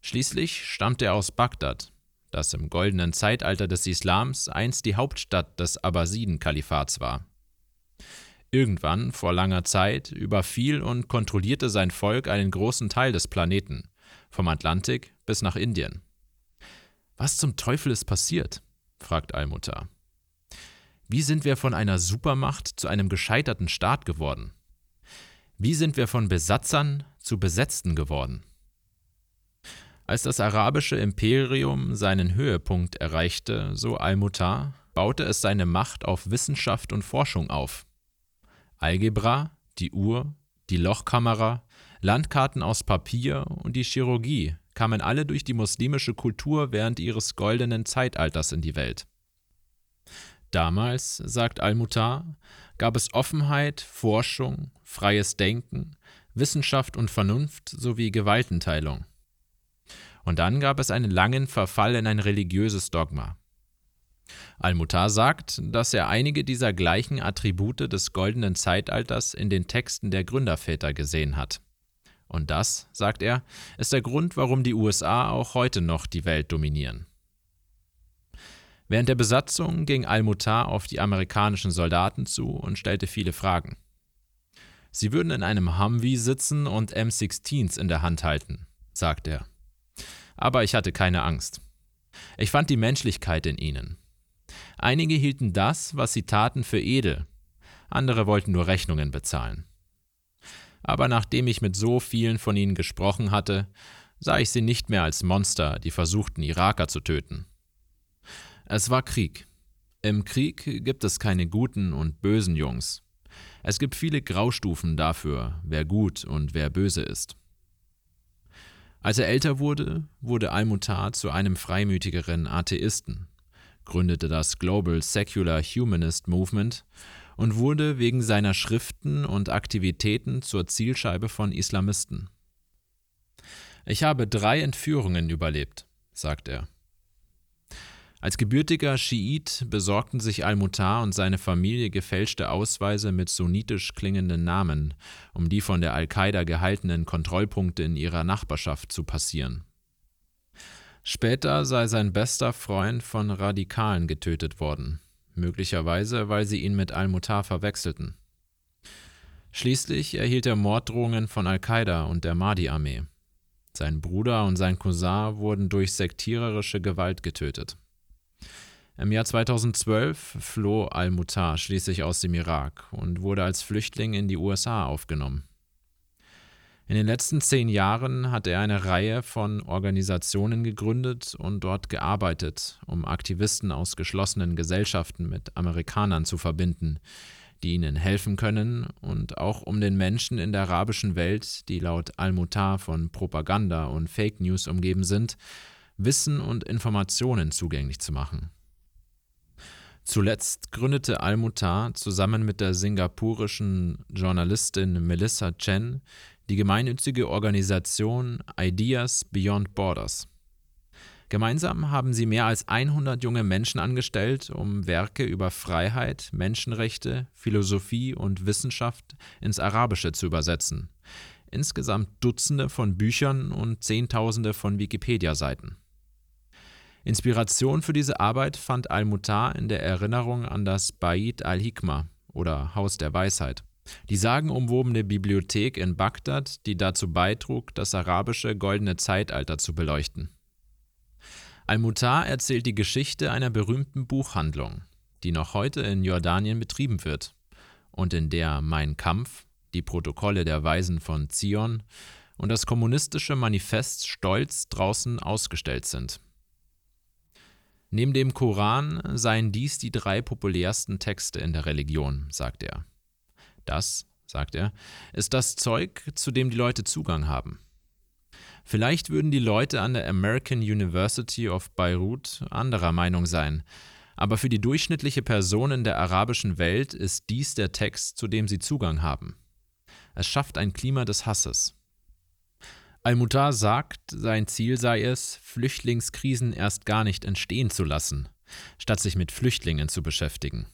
S2: Schließlich stammt er aus Bagdad, das im goldenen Zeitalter des Islams einst die Hauptstadt des Abbasiden-Kalifats war. Irgendwann, vor langer Zeit, überfiel und kontrollierte sein Volk einen großen Teil des Planeten, vom Atlantik bis nach Indien. Was zum Teufel ist passiert? fragt Almutter. Wie sind wir von einer Supermacht zu einem gescheiterten Staat geworden? Wie sind wir von Besatzern zu Besetzten geworden? Als das arabische Imperium seinen Höhepunkt erreichte, so Al-Mutar, baute es seine Macht auf Wissenschaft und Forschung auf. Algebra, die Uhr, die Lochkamera, Landkarten aus Papier und die Chirurgie kamen alle durch die muslimische Kultur während ihres goldenen Zeitalters in die Welt. Damals, sagt Al-Mutar, gab es Offenheit, Forschung, freies Denken, Wissenschaft und Vernunft sowie Gewaltenteilung. Und dann gab es einen langen Verfall in ein religiöses Dogma. Al-Mutar sagt, dass er einige dieser gleichen Attribute des goldenen Zeitalters in den Texten der Gründerväter gesehen hat. Und das, sagt er, ist der Grund, warum die USA auch heute noch die Welt dominieren. Während der Besatzung ging Al-Mutar auf die amerikanischen Soldaten zu und stellte viele Fragen. Sie würden in einem Humvee sitzen und M16s in der Hand halten, sagt er. Aber ich hatte keine Angst. Ich fand die Menschlichkeit in ihnen. Einige hielten das, was sie taten, für edel, andere wollten nur Rechnungen bezahlen. Aber nachdem ich mit so vielen von ihnen gesprochen hatte, sah ich sie nicht mehr als Monster, die versuchten, Iraker zu töten. Es war Krieg. Im Krieg gibt es keine guten und bösen Jungs. Es gibt viele Graustufen dafür, wer gut und wer böse ist. Als er älter wurde, wurde Al-Mutar zu einem freimütigeren Atheisten gründete das Global Secular Humanist Movement und wurde wegen seiner Schriften und Aktivitäten zur Zielscheibe von Islamisten. Ich habe drei Entführungen überlebt, sagt er. Als gebürtiger Schiit besorgten sich Al-Mutar und seine Familie gefälschte Ausweise mit sunnitisch klingenden Namen, um die von der Al-Qaida gehaltenen Kontrollpunkte in ihrer Nachbarschaft zu passieren. Später sei sein bester Freund von Radikalen getötet worden, möglicherweise weil sie ihn mit Al-Mutar verwechselten. Schließlich erhielt er Morddrohungen von Al-Qaida und der Mahdi-Armee. Sein Bruder und sein Cousin wurden durch sektiererische Gewalt getötet. Im Jahr 2012 floh Al-Mutar schließlich aus dem Irak und wurde als Flüchtling in die USA aufgenommen. In den letzten zehn Jahren hat er eine Reihe von Organisationen gegründet und dort gearbeitet, um Aktivisten aus geschlossenen Gesellschaften mit Amerikanern zu verbinden, die ihnen helfen können und auch um den Menschen in der arabischen Welt, die laut Al-Mutar von Propaganda und Fake News umgeben sind, Wissen und Informationen zugänglich zu machen. Zuletzt gründete Al-Mutar zusammen mit der singapurischen Journalistin Melissa Chen die gemeinnützige Organisation Ideas Beyond Borders. Gemeinsam haben sie mehr als 100 junge Menschen angestellt, um Werke über Freiheit, Menschenrechte, Philosophie und Wissenschaft ins Arabische zu übersetzen. Insgesamt Dutzende von Büchern und Zehntausende von Wikipedia-Seiten. Inspiration für diese Arbeit fand Al-Mutar in der Erinnerung an das Bait al-Hikmah oder Haus der Weisheit. Die sagenumwobene Bibliothek in Bagdad, die dazu beitrug, das arabische goldene Zeitalter zu beleuchten. Al-Mutar erzählt die Geschichte einer berühmten Buchhandlung, die noch heute in Jordanien betrieben wird und in der Mein Kampf, die Protokolle der Weisen von Zion und das kommunistische Manifest stolz draußen ausgestellt sind. Neben dem Koran seien dies die drei populärsten Texte in der Religion, sagt er. Das sagt er, ist das Zeug, zu dem die Leute Zugang haben. Vielleicht würden die Leute an der American University of Beirut anderer Meinung sein, aber für die durchschnittliche Person in der arabischen Welt ist dies der Text, zu dem sie Zugang haben. Es schafft ein Klima des Hasses. Al-Mutar sagt, sein Ziel sei es, Flüchtlingskrisen erst gar nicht entstehen zu lassen, statt sich mit Flüchtlingen zu beschäftigen.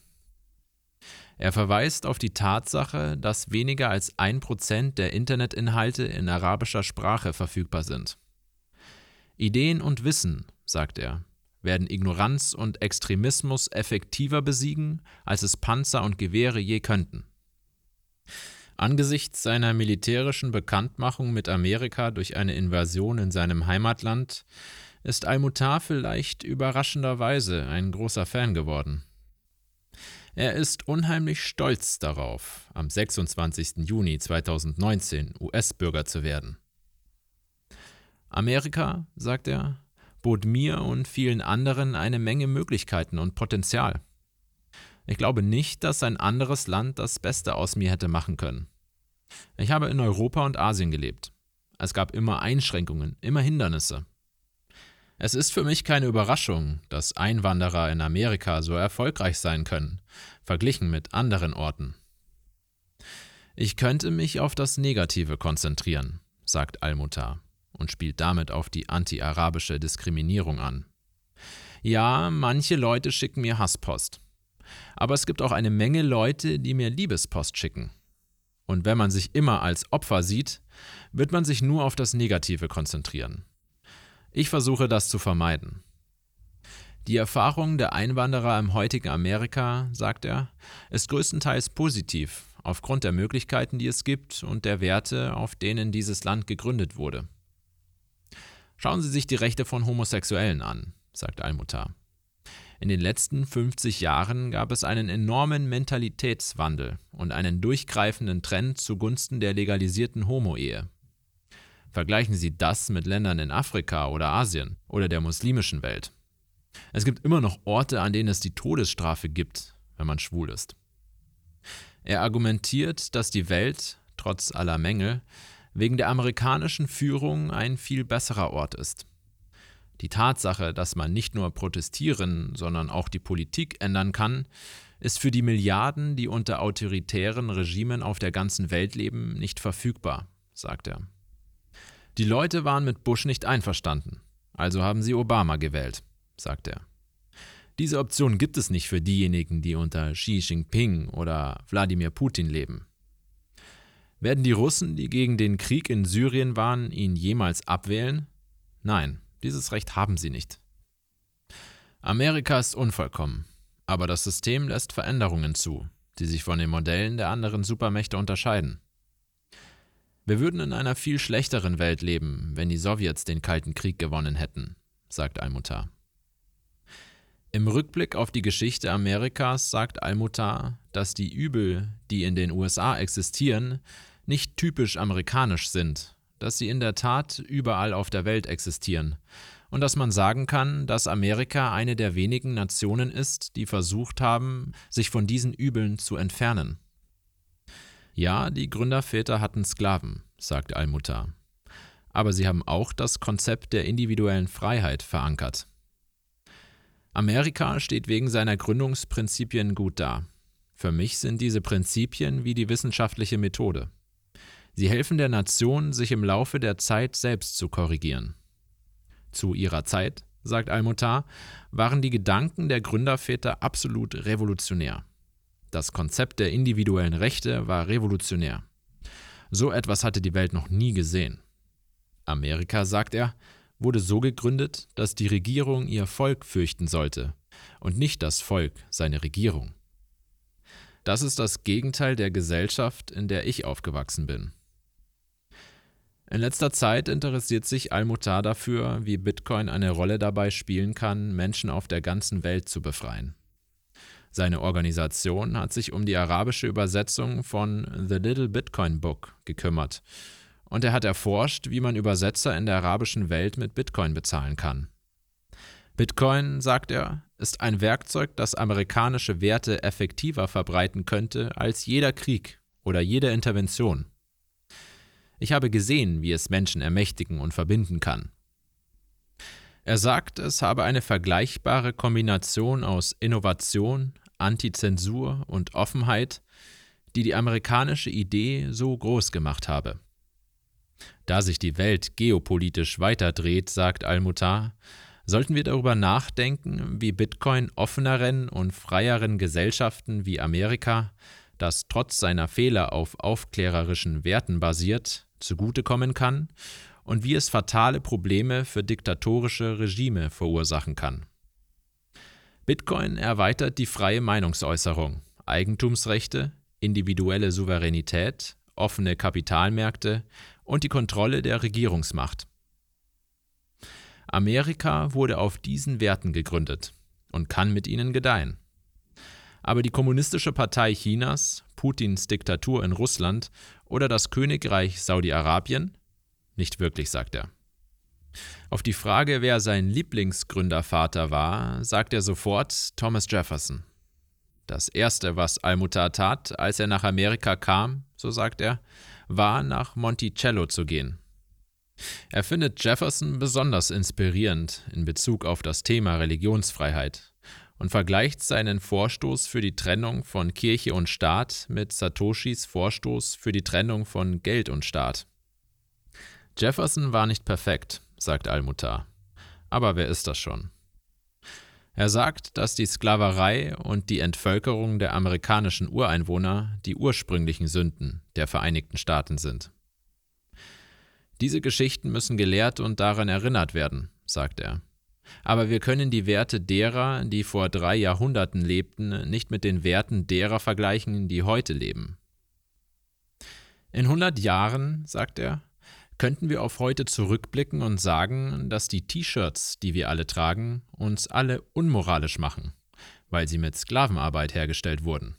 S2: Er verweist auf die Tatsache, dass weniger als ein Prozent der Internetinhalte in arabischer Sprache verfügbar sind. Ideen und Wissen, sagt er, werden Ignoranz und Extremismus effektiver besiegen, als es Panzer und Gewehre je könnten. Angesichts seiner militärischen Bekanntmachung mit Amerika durch eine Invasion in seinem Heimatland ist Al-Mutar vielleicht überraschenderweise ein großer Fan geworden. Er ist unheimlich stolz darauf, am 26. Juni 2019 US-Bürger zu werden. Amerika, sagt er, bot mir und vielen anderen eine Menge Möglichkeiten und Potenzial. Ich glaube nicht, dass ein anderes Land das Beste aus mir hätte machen können. Ich habe in Europa und Asien gelebt. Es gab immer Einschränkungen, immer Hindernisse. Es ist für mich keine Überraschung, dass Einwanderer in Amerika so erfolgreich sein können, verglichen mit anderen Orten. Ich könnte mich auf das Negative konzentrieren, sagt Al-Mutar und spielt damit auf die anti-arabische Diskriminierung an. Ja, manche Leute schicken mir Hasspost. Aber es gibt auch eine Menge Leute, die mir Liebespost schicken. Und wenn man sich immer als Opfer sieht, wird man sich nur auf das Negative konzentrieren. Ich versuche das zu vermeiden. Die Erfahrung der Einwanderer im heutigen Amerika, sagt er, ist größtenteils positiv, aufgrund der Möglichkeiten, die es gibt und der Werte, auf denen dieses Land gegründet wurde. Schauen Sie sich die Rechte von Homosexuellen an, sagt Almutar. In den letzten 50 Jahren gab es einen enormen Mentalitätswandel und einen durchgreifenden Trend zugunsten der legalisierten Homo-Ehe. Vergleichen Sie das mit Ländern in Afrika oder Asien oder der muslimischen Welt. Es gibt immer noch Orte, an denen es die Todesstrafe gibt, wenn man schwul ist. Er argumentiert, dass die Welt, trotz aller Mängel, wegen der amerikanischen Führung ein viel besserer Ort ist. Die Tatsache, dass man nicht nur protestieren, sondern auch die Politik ändern kann, ist für die Milliarden, die unter autoritären Regimen auf der ganzen Welt leben, nicht verfügbar, sagt er. Die Leute waren mit Bush nicht einverstanden, also haben sie Obama gewählt, sagt er. Diese Option gibt es nicht für diejenigen, die unter Xi Jinping oder Wladimir Putin leben. Werden die Russen, die gegen den Krieg in Syrien waren, ihn jemals abwählen? Nein, dieses Recht haben sie nicht. Amerika ist unvollkommen, aber das System lässt Veränderungen zu, die sich von den Modellen der anderen Supermächte unterscheiden. Wir würden in einer viel schlechteren Welt leben, wenn die Sowjets den Kalten Krieg gewonnen hätten, sagt Almutar. Im Rückblick auf die Geschichte Amerikas sagt Almutar, dass die Übel, die in den USA existieren, nicht typisch amerikanisch sind, dass sie in der Tat überall auf der Welt existieren und dass man sagen kann, dass Amerika eine der wenigen Nationen ist, die versucht haben, sich von diesen Übeln zu entfernen. Ja, die Gründerväter hatten Sklaven, sagt Al-Mutar. Aber sie haben auch das Konzept der individuellen Freiheit verankert. Amerika steht wegen seiner Gründungsprinzipien gut da. Für mich sind diese Prinzipien wie die wissenschaftliche Methode. Sie helfen der Nation, sich im Laufe der Zeit selbst zu korrigieren. Zu ihrer Zeit, sagt Almutar, waren die Gedanken der Gründerväter absolut revolutionär. Das Konzept der individuellen Rechte war revolutionär. So etwas hatte die Welt noch nie gesehen. Amerika, sagt er, wurde so gegründet, dass die Regierung ihr Volk fürchten sollte und nicht das Volk seine Regierung. Das ist das Gegenteil der Gesellschaft, in der ich aufgewachsen bin. In letzter Zeit interessiert sich Al-Mutar dafür, wie Bitcoin eine Rolle dabei spielen kann, Menschen auf der ganzen Welt zu befreien. Seine Organisation hat sich um die arabische Übersetzung von The Little Bitcoin Book gekümmert und er hat erforscht, wie man Übersetzer in der arabischen Welt mit Bitcoin bezahlen kann. Bitcoin, sagt er, ist ein Werkzeug, das amerikanische Werte effektiver verbreiten könnte als jeder Krieg oder jede Intervention. Ich habe gesehen, wie es Menschen ermächtigen und verbinden kann. Er sagt, es habe eine vergleichbare Kombination aus Innovation, Antizensur und Offenheit, die die amerikanische Idee so groß gemacht habe. Da sich die Welt geopolitisch weiterdreht, sagt Al-Mutar, sollten wir darüber nachdenken, wie Bitcoin offeneren und freieren Gesellschaften wie Amerika, das trotz seiner Fehler auf aufklärerischen Werten basiert, zugutekommen kann und wie es fatale Probleme für diktatorische Regime verursachen kann. Bitcoin erweitert die freie Meinungsäußerung, Eigentumsrechte, individuelle Souveränität, offene Kapitalmärkte und die Kontrolle der Regierungsmacht. Amerika wurde auf diesen Werten gegründet und kann mit ihnen gedeihen. Aber die Kommunistische Partei Chinas, Putins Diktatur in Russland oder das Königreich Saudi-Arabien? Nicht wirklich, sagt er. Auf die Frage, wer sein Lieblingsgründervater war, sagt er sofort Thomas Jefferson. Das Erste, was Almutar tat, als er nach Amerika kam, so sagt er, war nach Monticello zu gehen. Er findet Jefferson besonders inspirierend in Bezug auf das Thema Religionsfreiheit und vergleicht seinen Vorstoß für die Trennung von Kirche und Staat mit Satoshis Vorstoß für die Trennung von Geld und Staat. Jefferson war nicht perfekt, sagt Almutar. Aber wer ist das schon? Er sagt, dass die Sklaverei und die Entvölkerung der amerikanischen Ureinwohner die ursprünglichen Sünden der Vereinigten Staaten sind. Diese Geschichten müssen gelehrt und daran erinnert werden, sagt er. Aber wir können die Werte derer, die vor drei Jahrhunderten lebten, nicht mit den Werten derer vergleichen, die heute leben. In hundert Jahren, sagt er, könnten wir auf heute zurückblicken und sagen, dass die T-Shirts, die wir alle tragen, uns alle unmoralisch machen, weil sie mit Sklavenarbeit hergestellt wurden.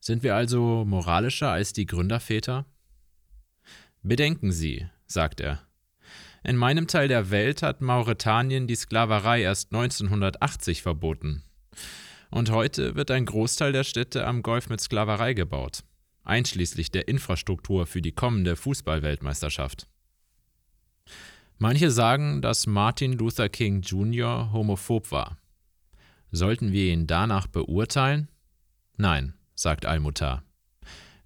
S2: Sind wir also moralischer als die Gründerväter? Bedenken Sie, sagt er. In meinem Teil der Welt hat Mauretanien die Sklaverei erst 1980 verboten. Und heute wird ein Großteil der Städte am Golf mit Sklaverei gebaut einschließlich der Infrastruktur für die kommende Fußballweltmeisterschaft. Manche sagen, dass Martin Luther King Jr. homophob war. Sollten wir ihn danach beurteilen? Nein, sagt Almutar.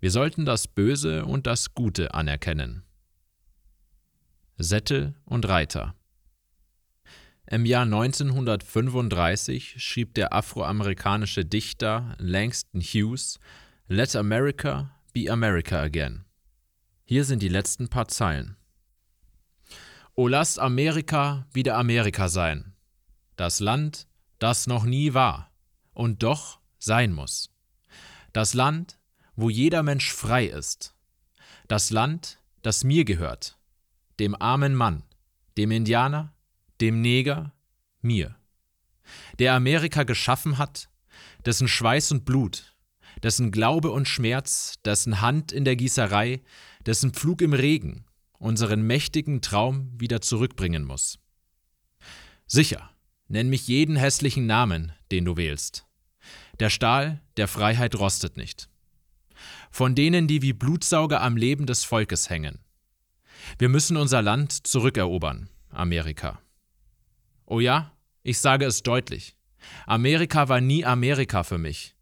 S2: Wir sollten das Böse und das Gute anerkennen. Sättel und Reiter Im Jahr 1935 schrieb der afroamerikanische Dichter Langston Hughes Let America be America again. Hier sind die letzten paar Zeilen. O lasst Amerika wieder Amerika sein. Das Land, das noch nie war und doch sein muss. Das Land, wo jeder Mensch frei ist. Das Land, das mir gehört. Dem armen Mann, dem Indianer, dem Neger, mir. Der Amerika geschaffen hat, dessen Schweiß und Blut dessen Glaube und Schmerz, dessen Hand in der Gießerei, dessen Pflug im Regen unseren mächtigen Traum wieder zurückbringen muss. Sicher, nenn mich jeden hässlichen Namen, den du wählst. Der Stahl der Freiheit rostet nicht. Von denen, die wie Blutsauger am Leben des Volkes hängen. Wir müssen unser Land zurückerobern, Amerika. Oh ja, ich sage es deutlich. Amerika war nie Amerika für mich.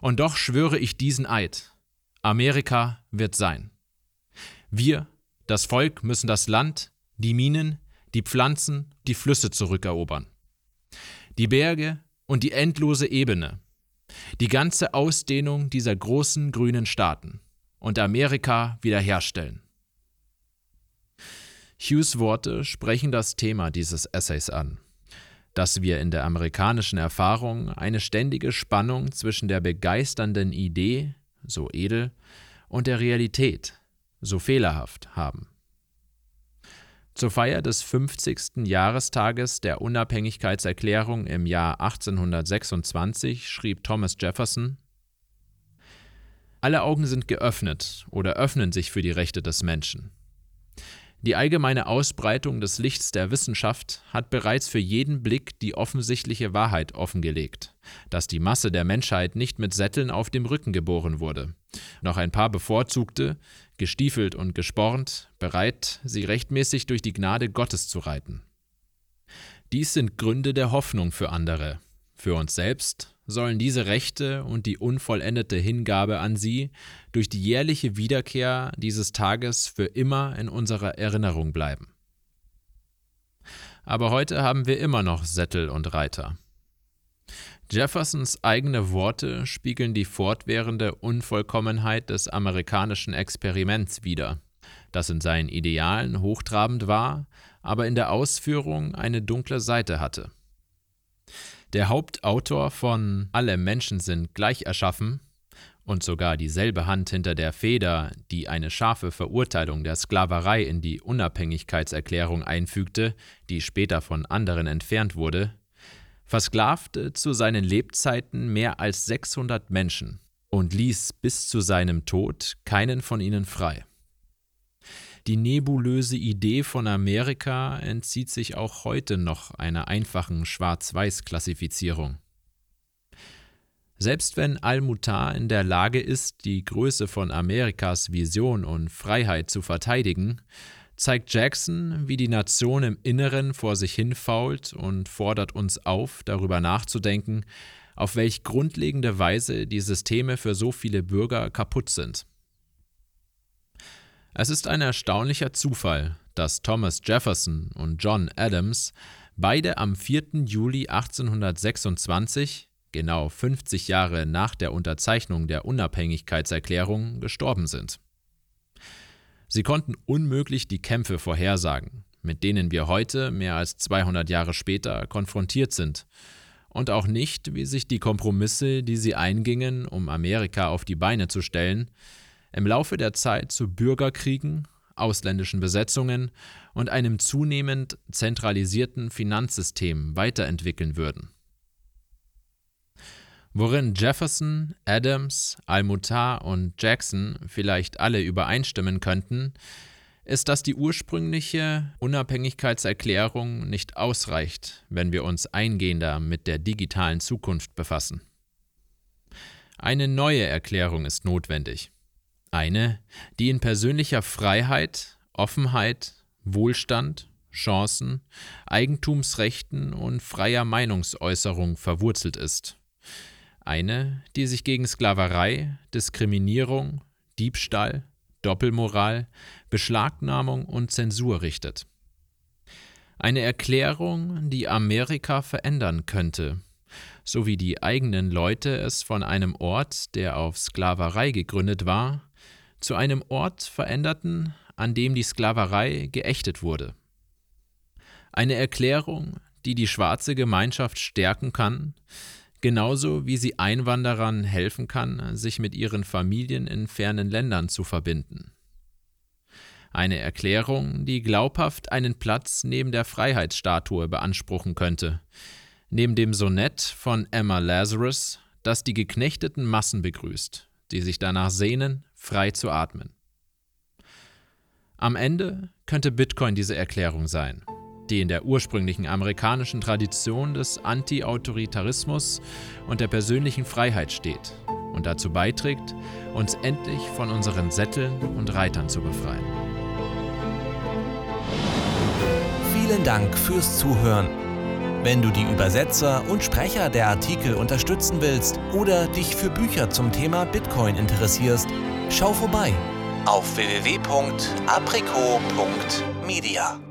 S2: Und doch schwöre ich diesen Eid. Amerika wird sein. Wir, das Volk, müssen das Land, die Minen, die Pflanzen, die Flüsse zurückerobern. Die Berge und die endlose Ebene. Die ganze Ausdehnung dieser großen grünen Staaten und Amerika wiederherstellen. Hughes Worte sprechen das Thema dieses Essays an dass wir in der amerikanischen Erfahrung eine ständige Spannung zwischen der begeisternden Idee, so edel, und der Realität, so fehlerhaft, haben. Zur Feier des 50. Jahrestages der Unabhängigkeitserklärung im Jahr 1826 schrieb Thomas Jefferson Alle Augen sind geöffnet oder öffnen sich für die Rechte des Menschen. Die allgemeine Ausbreitung des Lichts der Wissenschaft hat bereits für jeden Blick die offensichtliche Wahrheit offengelegt, dass die Masse der Menschheit nicht mit Sätteln auf dem Rücken geboren wurde, Noch ein paar bevorzugte, gestiefelt und gespornt, bereit, sie rechtmäßig durch die Gnade Gottes zu reiten. Dies sind Gründe der Hoffnung für andere. Für uns selbst sollen diese Rechte und die unvollendete Hingabe an sie durch die jährliche Wiederkehr dieses Tages für immer in unserer Erinnerung bleiben. Aber heute haben wir immer noch Sättel und Reiter. Jeffersons eigene Worte spiegeln die fortwährende Unvollkommenheit des amerikanischen Experiments wider, das in seinen Idealen hochtrabend war, aber in der Ausführung eine dunkle Seite hatte. Der Hauptautor von Alle Menschen sind gleich erschaffen und sogar dieselbe Hand hinter der Feder, die eine scharfe Verurteilung der Sklaverei in die Unabhängigkeitserklärung einfügte, die später von anderen entfernt wurde, versklavte zu seinen Lebzeiten mehr als 600 Menschen und ließ bis zu seinem Tod keinen von ihnen frei. Die nebulöse Idee von Amerika entzieht sich auch heute noch einer einfachen Schwarz-Weiß-Klassifizierung. Selbst wenn Al-Mutar in der Lage ist, die Größe von Amerikas Vision und Freiheit zu verteidigen, zeigt Jackson, wie die Nation im Inneren vor sich hinfault und fordert uns auf, darüber nachzudenken, auf welch grundlegende Weise die Systeme für so viele Bürger kaputt sind. Es ist ein erstaunlicher Zufall, dass Thomas Jefferson und John Adams beide am 4. Juli 1826, genau 50 Jahre nach der Unterzeichnung der Unabhängigkeitserklärung, gestorben sind. Sie konnten unmöglich die Kämpfe vorhersagen, mit denen wir heute, mehr als 200 Jahre später, konfrontiert sind, und auch nicht, wie sich die Kompromisse, die sie eingingen, um Amerika auf die Beine zu stellen, im Laufe der Zeit zu Bürgerkriegen, ausländischen Besetzungen und einem zunehmend zentralisierten Finanzsystem weiterentwickeln würden. Worin Jefferson, Adams, Almutar und Jackson vielleicht alle übereinstimmen könnten, ist, dass die ursprüngliche Unabhängigkeitserklärung nicht ausreicht, wenn wir uns eingehender mit der digitalen Zukunft befassen. Eine neue Erklärung ist notwendig. Eine, die in persönlicher Freiheit, Offenheit, Wohlstand, Chancen, Eigentumsrechten und freier Meinungsäußerung verwurzelt ist eine, die sich gegen Sklaverei, Diskriminierung, Diebstahl, Doppelmoral, Beschlagnahmung und Zensur richtet. Eine Erklärung, die Amerika verändern könnte, so wie die eigenen Leute es von einem Ort, der auf Sklaverei gegründet war, zu einem Ort veränderten, an dem die Sklaverei geächtet wurde. Eine Erklärung, die die schwarze Gemeinschaft stärken kann, genauso wie sie Einwanderern helfen kann, sich mit ihren Familien in fernen Ländern zu verbinden. Eine Erklärung, die glaubhaft einen Platz neben der Freiheitsstatue beanspruchen könnte, neben dem Sonett von Emma Lazarus, das die geknechteten Massen begrüßt, die sich danach sehnen, frei zu atmen. Am Ende könnte Bitcoin diese Erklärung sein die in der ursprünglichen amerikanischen Tradition des Anti-Autoritarismus und der persönlichen Freiheit steht und dazu beiträgt, uns endlich von unseren Sätteln und Reitern zu befreien.
S1: Vielen Dank fürs Zuhören. Wenn du die Übersetzer und Sprecher der Artikel unterstützen willst oder dich für Bücher zum Thema Bitcoin interessierst, schau vorbei auf www.aprico.media.